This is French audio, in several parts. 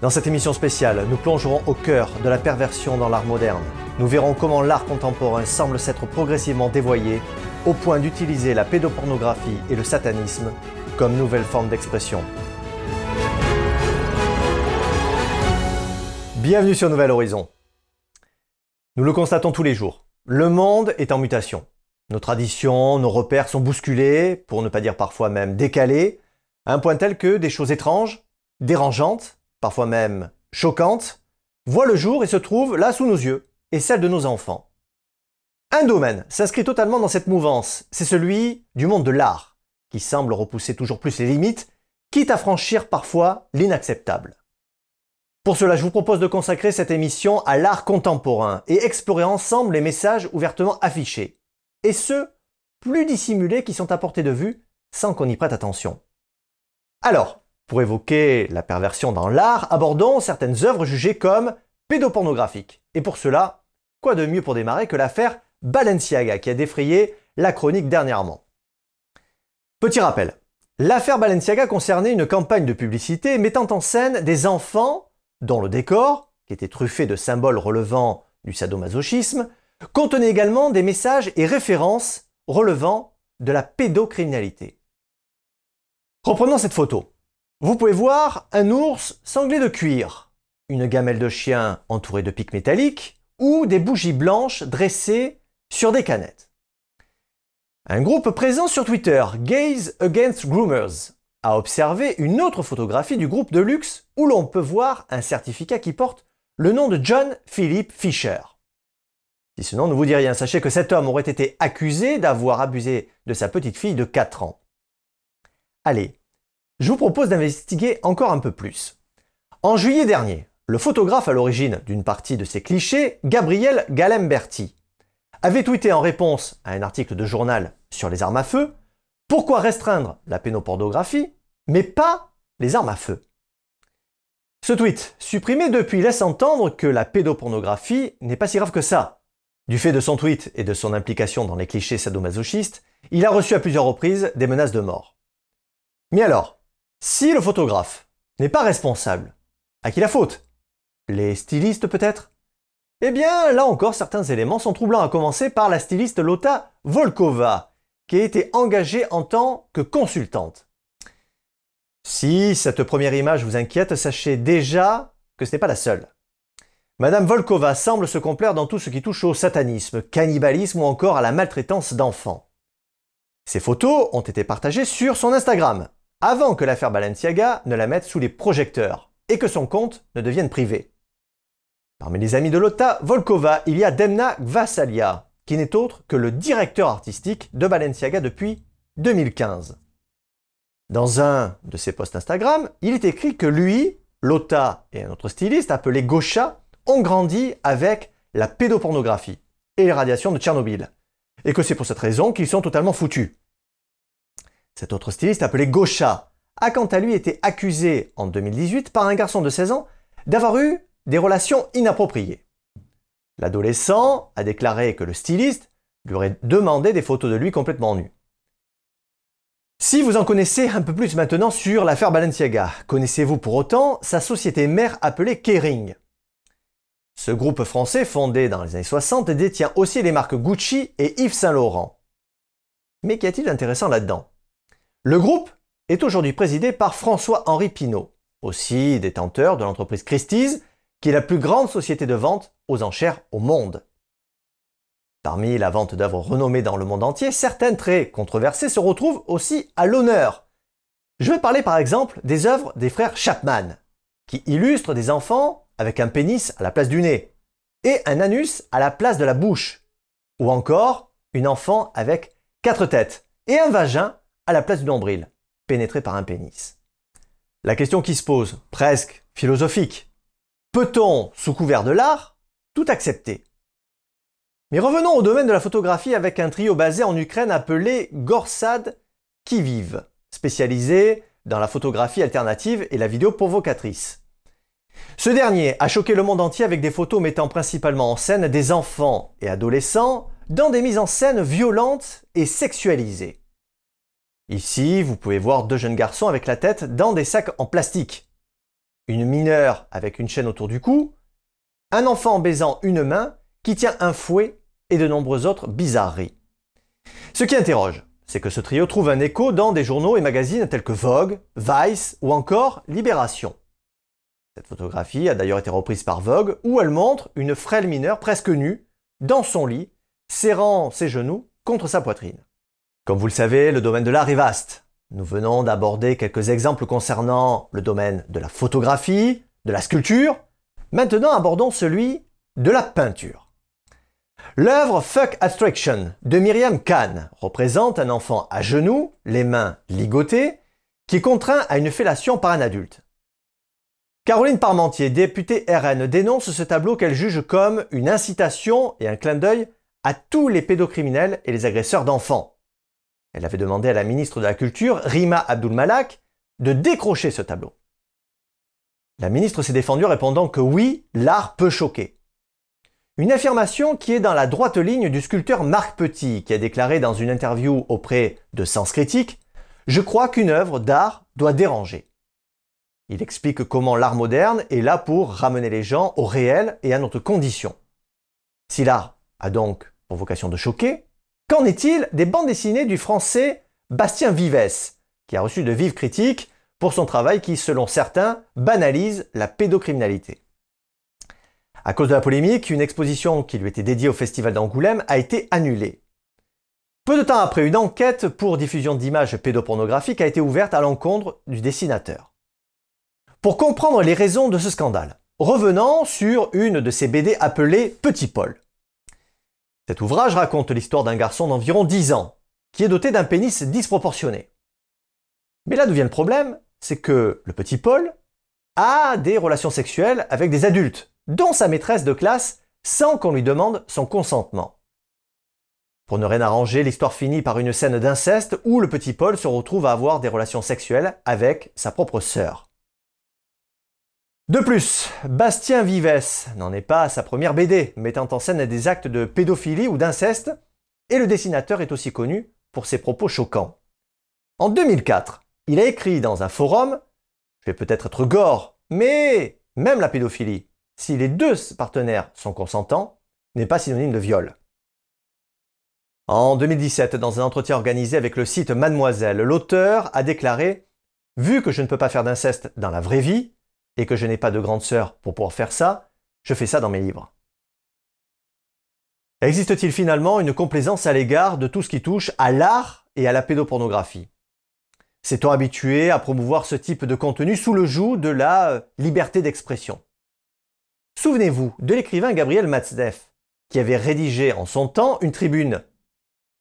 Dans cette émission spéciale, nous plongerons au cœur de la perversion dans l'art moderne. Nous verrons comment l'art contemporain semble s'être progressivement dévoyé au point d'utiliser la pédopornographie et le satanisme comme nouvelle forme d'expression. Bienvenue sur Nouvel Horizon. Nous le constatons tous les jours. Le monde est en mutation. Nos traditions, nos repères sont bousculés, pour ne pas dire parfois même décalés, à un point tel que des choses étranges, dérangeantes, parfois même choquantes, voient le jour et se trouvent là sous nos yeux, et celles de nos enfants. Un domaine s'inscrit totalement dans cette mouvance, c'est celui du monde de l'art, qui semble repousser toujours plus les limites, quitte à franchir parfois l'inacceptable. Pour cela, je vous propose de consacrer cette émission à l'art contemporain et explorer ensemble les messages ouvertement affichés, et ceux plus dissimulés qui sont à portée de vue sans qu'on y prête attention. Alors, pour évoquer la perversion dans l'art, abordons certaines œuvres jugées comme pédopornographiques. Et pour cela, quoi de mieux pour démarrer que l'affaire Balenciaga qui a défrayé la chronique dernièrement. Petit rappel, l'affaire Balenciaga concernait une campagne de publicité mettant en scène des enfants dont le décor, qui était truffé de symboles relevant du sadomasochisme, contenait également des messages et références relevant de la pédocriminalité. Reprenons cette photo. Vous pouvez voir un ours sanglé de cuir, une gamelle de chien entourée de pics métalliques ou des bougies blanches dressées sur des canettes. Un groupe présent sur Twitter, Gaze Against Groomers, a observé une autre photographie du groupe de luxe où l'on peut voir un certificat qui porte le nom de John Philip Fisher. Si ce nom ne vous dit rien, sachez que cet homme aurait été accusé d'avoir abusé de sa petite fille de 4 ans. Allez, je vous propose d'investiguer encore un peu plus. En juillet dernier, le photographe à l'origine d'une partie de ces clichés, Gabriel Galemberti, avait tweeté en réponse à un article de journal sur les armes à feu Pourquoi restreindre la pénopornographie, mais pas les armes à feu? Ce tweet, supprimé depuis, laisse entendre que la pédopornographie n'est pas si grave que ça. Du fait de son tweet et de son implication dans les clichés sadomasochistes, il a reçu à plusieurs reprises des menaces de mort. Mais alors, si le photographe n'est pas responsable, à qui la faute? Les stylistes peut-être? Eh bien, là encore, certains éléments sont troublants, à commencer par la styliste Lota Volkova, qui a été engagée en tant que consultante. Si cette première image vous inquiète, sachez déjà que ce n'est pas la seule. Madame Volkova semble se complaire dans tout ce qui touche au satanisme, cannibalisme ou encore à la maltraitance d'enfants. Ces photos ont été partagées sur son Instagram, avant que l'affaire Balenciaga ne la mette sous les projecteurs et que son compte ne devienne privé. Parmi les amis de Lotta Volkova, il y a Demna Gvasalia, qui n'est autre que le directeur artistique de Balenciaga depuis 2015. Dans un de ses posts Instagram, il est écrit que lui, Lotta et un autre styliste appelé Gaucha ont grandi avec la pédopornographie et les radiations de Tchernobyl, et que c'est pour cette raison qu'ils sont totalement foutus. Cet autre styliste appelé Gaucha a quant à lui été accusé en 2018 par un garçon de 16 ans d'avoir eu des relations inappropriées. L'adolescent a déclaré que le styliste lui aurait demandé des photos de lui complètement nu. Si vous en connaissez un peu plus maintenant sur l'affaire Balenciaga, connaissez-vous pour autant sa société mère appelée Kering? Ce groupe français fondé dans les années 60 détient aussi les marques Gucci et Yves Saint Laurent. Mais qu'y a-t-il d'intéressant là-dedans? Le groupe est aujourd'hui présidé par François-Henri Pinault, aussi détenteur de l'entreprise Christie's, qui est la plus grande société de vente aux enchères au monde. Parmi la vente d'œuvres renommées dans le monde entier, certaines très controversées se retrouvent aussi à l'honneur. Je vais parler par exemple des œuvres des frères Chapman, qui illustrent des enfants avec un pénis à la place du nez et un anus à la place de la bouche, ou encore une enfant avec quatre têtes et un vagin à la place du nombril, pénétré par un pénis. La question qui se pose, presque philosophique, peut-on, sous couvert de l'art, tout accepter? Mais revenons au domaine de la photographie avec un trio basé en Ukraine appelé Gorsad Kiviv, spécialisé dans la photographie alternative et la vidéo provocatrice. Ce dernier a choqué le monde entier avec des photos mettant principalement en scène des enfants et adolescents dans des mises en scène violentes et sexualisées. Ici, vous pouvez voir deux jeunes garçons avec la tête dans des sacs en plastique. une mineure avec une chaîne autour du cou, un enfant baisant une main qui tient un fouet et de nombreuses autres bizarreries. Ce qui interroge, c'est que ce trio trouve un écho dans des journaux et magazines tels que Vogue, Vice ou encore Libération. Cette photographie a d'ailleurs été reprise par Vogue où elle montre une frêle mineure presque nue, dans son lit, serrant ses genoux contre sa poitrine. Comme vous le savez, le domaine de l'art est vaste. Nous venons d'aborder quelques exemples concernant le domaine de la photographie, de la sculpture. Maintenant abordons celui de la peinture. L'œuvre Fuck Abstraction de Myriam Khan représente un enfant à genoux, les mains ligotées, qui est contraint à une fellation par un adulte. Caroline Parmentier, députée RN, dénonce ce tableau qu'elle juge comme une incitation et un clin d'œil à tous les pédocriminels et les agresseurs d'enfants. Elle avait demandé à la ministre de la Culture, Rima Abdul-Malak, de décrocher ce tableau. La ministre s'est défendue répondant que oui, l'art peut choquer. Une affirmation qui est dans la droite ligne du sculpteur Marc Petit, qui a déclaré dans une interview auprès de Sens Critique Je crois qu'une œuvre d'art doit déranger. Il explique comment l'art moderne est là pour ramener les gens au réel et à notre condition. Si l'art a donc pour vocation de choquer, qu'en est-il des bandes dessinées du français Bastien Vives, qui a reçu de vives critiques pour son travail qui, selon certains, banalise la pédocriminalité? À cause de la polémique, une exposition qui lui était dédiée au Festival d'Angoulême a été annulée. Peu de temps après, une enquête pour diffusion d'images pédopornographiques a été ouverte à l'encontre du dessinateur. Pour comprendre les raisons de ce scandale, revenons sur une de ces BD appelée Petit Paul. Cet ouvrage raconte l'histoire d'un garçon d'environ 10 ans, qui est doté d'un pénis disproportionné. Mais là d'où vient le problème, c'est que le petit Paul a des relations sexuelles avec des adultes, dont sa maîtresse de classe, sans qu'on lui demande son consentement. Pour ne rien arranger, l'histoire finit par une scène d'inceste où le petit Paul se retrouve à avoir des relations sexuelles avec sa propre sœur. De plus, Bastien Vives n'en est pas à sa première BD, mettant en scène des actes de pédophilie ou d'inceste, et le dessinateur est aussi connu pour ses propos choquants. En 2004, il a écrit dans un forum Je vais peut-être être gore, mais même la pédophilie, si les deux partenaires sont consentants, n'est pas synonyme de viol. En 2017, dans un entretien organisé avec le site Mademoiselle, l'auteur a déclaré Vu que je ne peux pas faire d'inceste dans la vraie vie, et que je n'ai pas de grande sœur pour pouvoir faire ça, je fais ça dans mes livres. Existe-t-il finalement une complaisance à l'égard de tout ce qui touche à l'art et à la pédopornographie? S'est-on habitué à promouvoir ce type de contenu sous le joug de la euh, liberté d'expression? Souvenez-vous de l'écrivain Gabriel Matzneff, qui avait rédigé en son temps une tribune.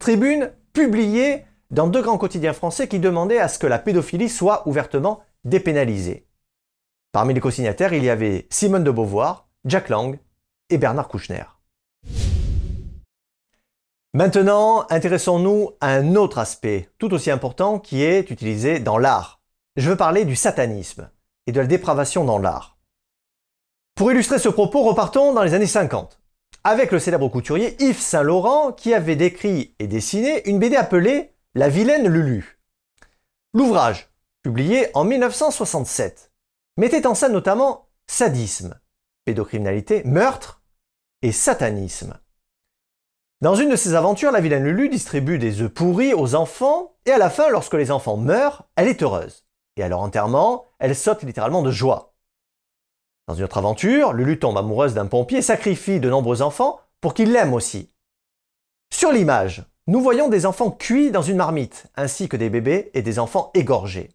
Tribune publiée dans deux grands quotidiens français qui demandaient à ce que la pédophilie soit ouvertement dépénalisée. Parmi les co-signataires, il y avait Simone de Beauvoir, Jack Lang et Bernard Kouchner. Maintenant, intéressons-nous à un autre aspect, tout aussi important, qui est utilisé dans l'art. Je veux parler du satanisme et de la dépravation dans l'art. Pour illustrer ce propos, repartons dans les années 50, avec le célèbre couturier Yves Saint-Laurent qui avait décrit et dessiné une BD appelée La vilaine Lulu. L'ouvrage, publié en 1967, mettait en scène notamment sadisme, pédocriminalité, meurtre et satanisme. Dans une de ses aventures, la vilaine Lulu distribue des œufs pourris aux enfants et à la fin, lorsque les enfants meurent, elle est heureuse. Et à leur enterrement, elle saute littéralement de joie. Dans une autre aventure, Lulu tombe amoureuse d'un pompier et sacrifie de nombreux enfants pour qu'il l'aime aussi. Sur l'image, nous voyons des enfants cuits dans une marmite, ainsi que des bébés et des enfants égorgés.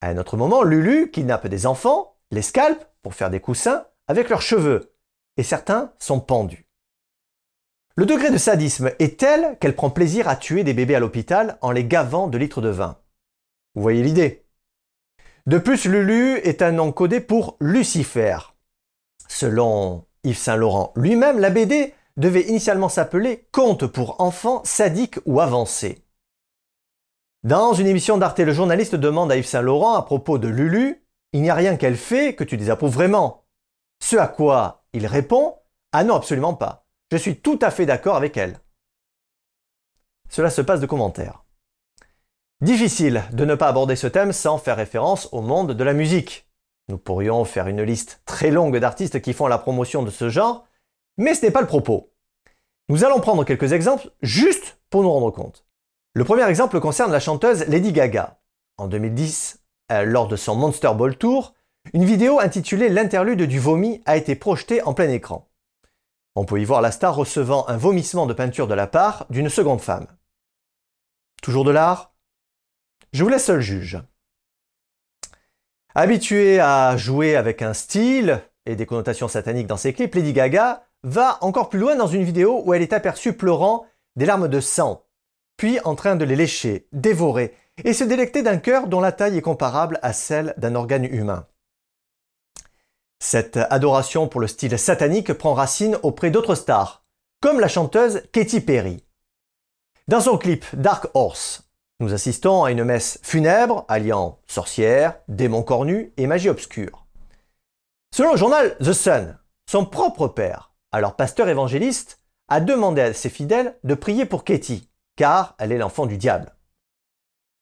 À un autre moment, Lulu kidnappe des enfants, les scalpe pour faire des coussins avec leurs cheveux, et certains sont pendus. Le degré de sadisme est tel qu'elle prend plaisir à tuer des bébés à l'hôpital en les gavant de litres de vin. Vous voyez l'idée? De plus, Lulu est un nom codé pour Lucifer. Selon Yves Saint-Laurent lui-même, la BD devait initialement s'appeler Conte pour enfants sadiques ou avancés. Dans une émission d'Arte, le journaliste demande à Yves Saint-Laurent à propos de Lulu Il n'y a rien qu'elle fait que tu désapprouves vraiment. Ce à quoi il répond Ah non, absolument pas. Je suis tout à fait d'accord avec elle. Cela se passe de commentaires. Difficile de ne pas aborder ce thème sans faire référence au monde de la musique. Nous pourrions faire une liste très longue d'artistes qui font la promotion de ce genre, mais ce n'est pas le propos. Nous allons prendre quelques exemples juste pour nous rendre compte. Le premier exemple concerne la chanteuse Lady Gaga. En 2010, euh, lors de son Monster Ball Tour, une vidéo intitulée L'interlude du vomi a été projetée en plein écran. On peut y voir la star recevant un vomissement de peinture de la part d'une seconde femme. Toujours de l'art? Je vous laisse seul juge. Habituée à jouer avec un style et des connotations sataniques dans ses clips, Lady Gaga va encore plus loin dans une vidéo où elle est aperçue pleurant des larmes de sang, puis en train de les lécher, dévorer et se délecter d'un cœur dont la taille est comparable à celle d'un organe humain. Cette adoration pour le style satanique prend racine auprès d'autres stars, comme la chanteuse Katy Perry. Dans son clip Dark Horse, nous assistons à une messe funèbre alliant sorcière, démons cornus et magie obscure. Selon le journal The Sun, son propre père, alors pasteur évangéliste, a demandé à ses fidèles de prier pour Katy, car elle est l'enfant du diable.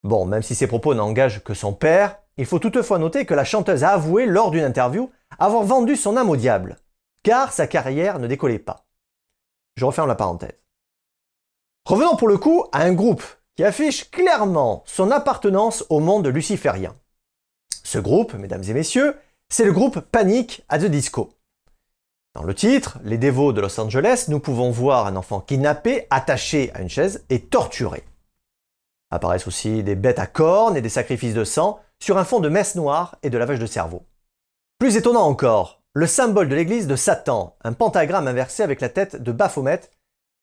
Bon, même si ses propos n'engagent que son père, il faut toutefois noter que la chanteuse a avoué lors d'une interview avoir vendu son âme au diable, car sa carrière ne décollait pas. Je referme la parenthèse. Revenons pour le coup à un groupe qui affiche clairement son appartenance au monde luciférien. Ce groupe, mesdames et messieurs, c'est le groupe Panic at the Disco. Dans le titre, Les dévots de Los Angeles, nous pouvons voir un enfant kidnappé, attaché à une chaise et torturé. Apparaissent aussi des bêtes à cornes et des sacrifices de sang sur un fond de messe noire et de lavage de cerveau. Plus étonnant encore, le symbole de l'église de Satan, un pentagramme inversé avec la tête de Baphomet,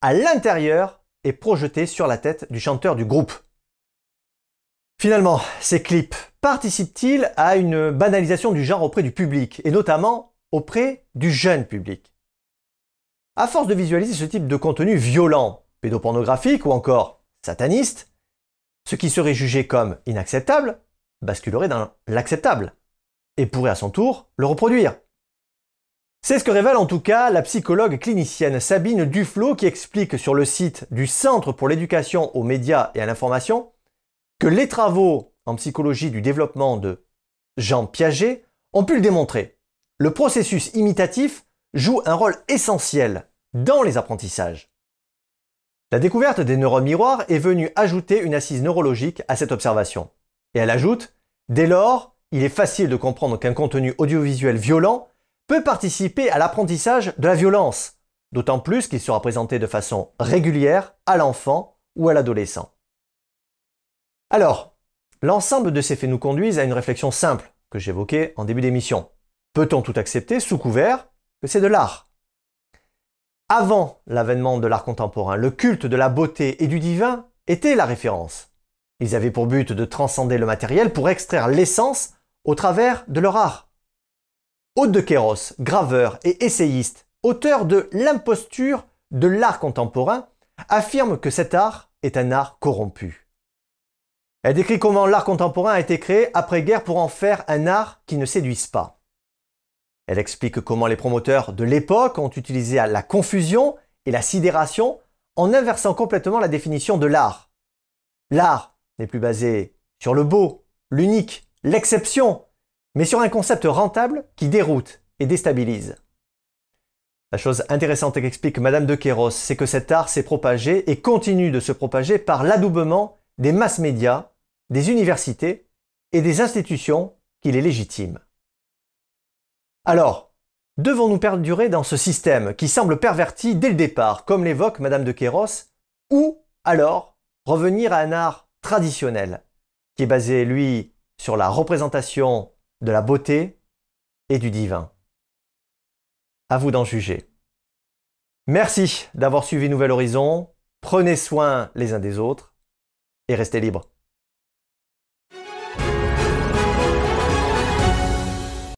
à l'intérieur est projeté sur la tête du chanteur du groupe. Finalement, ces clips participent-ils à une banalisation du genre auprès du public, et notamment auprès du jeune public À force de visualiser ce type de contenu violent, pédopornographique ou encore sataniste, ce qui serait jugé comme inacceptable basculerait dans l'acceptable et pourrait à son tour le reproduire. C'est ce que révèle en tout cas la psychologue clinicienne Sabine Duflo qui explique sur le site du Centre pour l'éducation aux médias et à l'information que les travaux en psychologie du développement de Jean Piaget ont pu le démontrer. Le processus imitatif joue un rôle essentiel dans les apprentissages. La découverte des neurones miroirs est venue ajouter une assise neurologique à cette observation. Et elle ajoute, dès lors, il est facile de comprendre qu'un contenu audiovisuel violent peut participer à l'apprentissage de la violence, d'autant plus qu'il sera présenté de façon régulière à l'enfant ou à l'adolescent. Alors, l'ensemble de ces faits nous conduisent à une réflexion simple que j'évoquais en début d'émission. Peut-on tout accepter sous couvert que c'est de l'art? Avant l'avènement de l'art contemporain, le culte de la beauté et du divin était la référence. Ils avaient pour but de transcender le matériel pour extraire l'essence au travers de leur art. Hôte de Kéros, graveur et essayiste, auteur de L'imposture de l'art contemporain, affirme que cet art est un art corrompu. Elle décrit comment l'art contemporain a été créé après-guerre pour en faire un art qui ne séduise pas. Elle explique comment les promoteurs de l'époque ont utilisé la confusion et la sidération en inversant complètement la définition de l'art. L'art n'est plus basé sur le beau, l'unique, l'exception, mais sur un concept rentable qui déroute et déstabilise. La chose intéressante qu'explique Madame de Kéros, c'est que cet art s'est propagé et continue de se propager par l'adoubement des masses médias, des universités et des institutions qui les légitiment. Alors, devons-nous perdurer dans ce système qui semble perverti dès le départ, comme l'évoque Madame de Kéros, ou alors revenir à un art traditionnel, qui est basé, lui, sur la représentation de la beauté et du divin? À vous d'en juger. Merci d'avoir suivi Nouvel Horizon. Prenez soin les uns des autres et restez libres.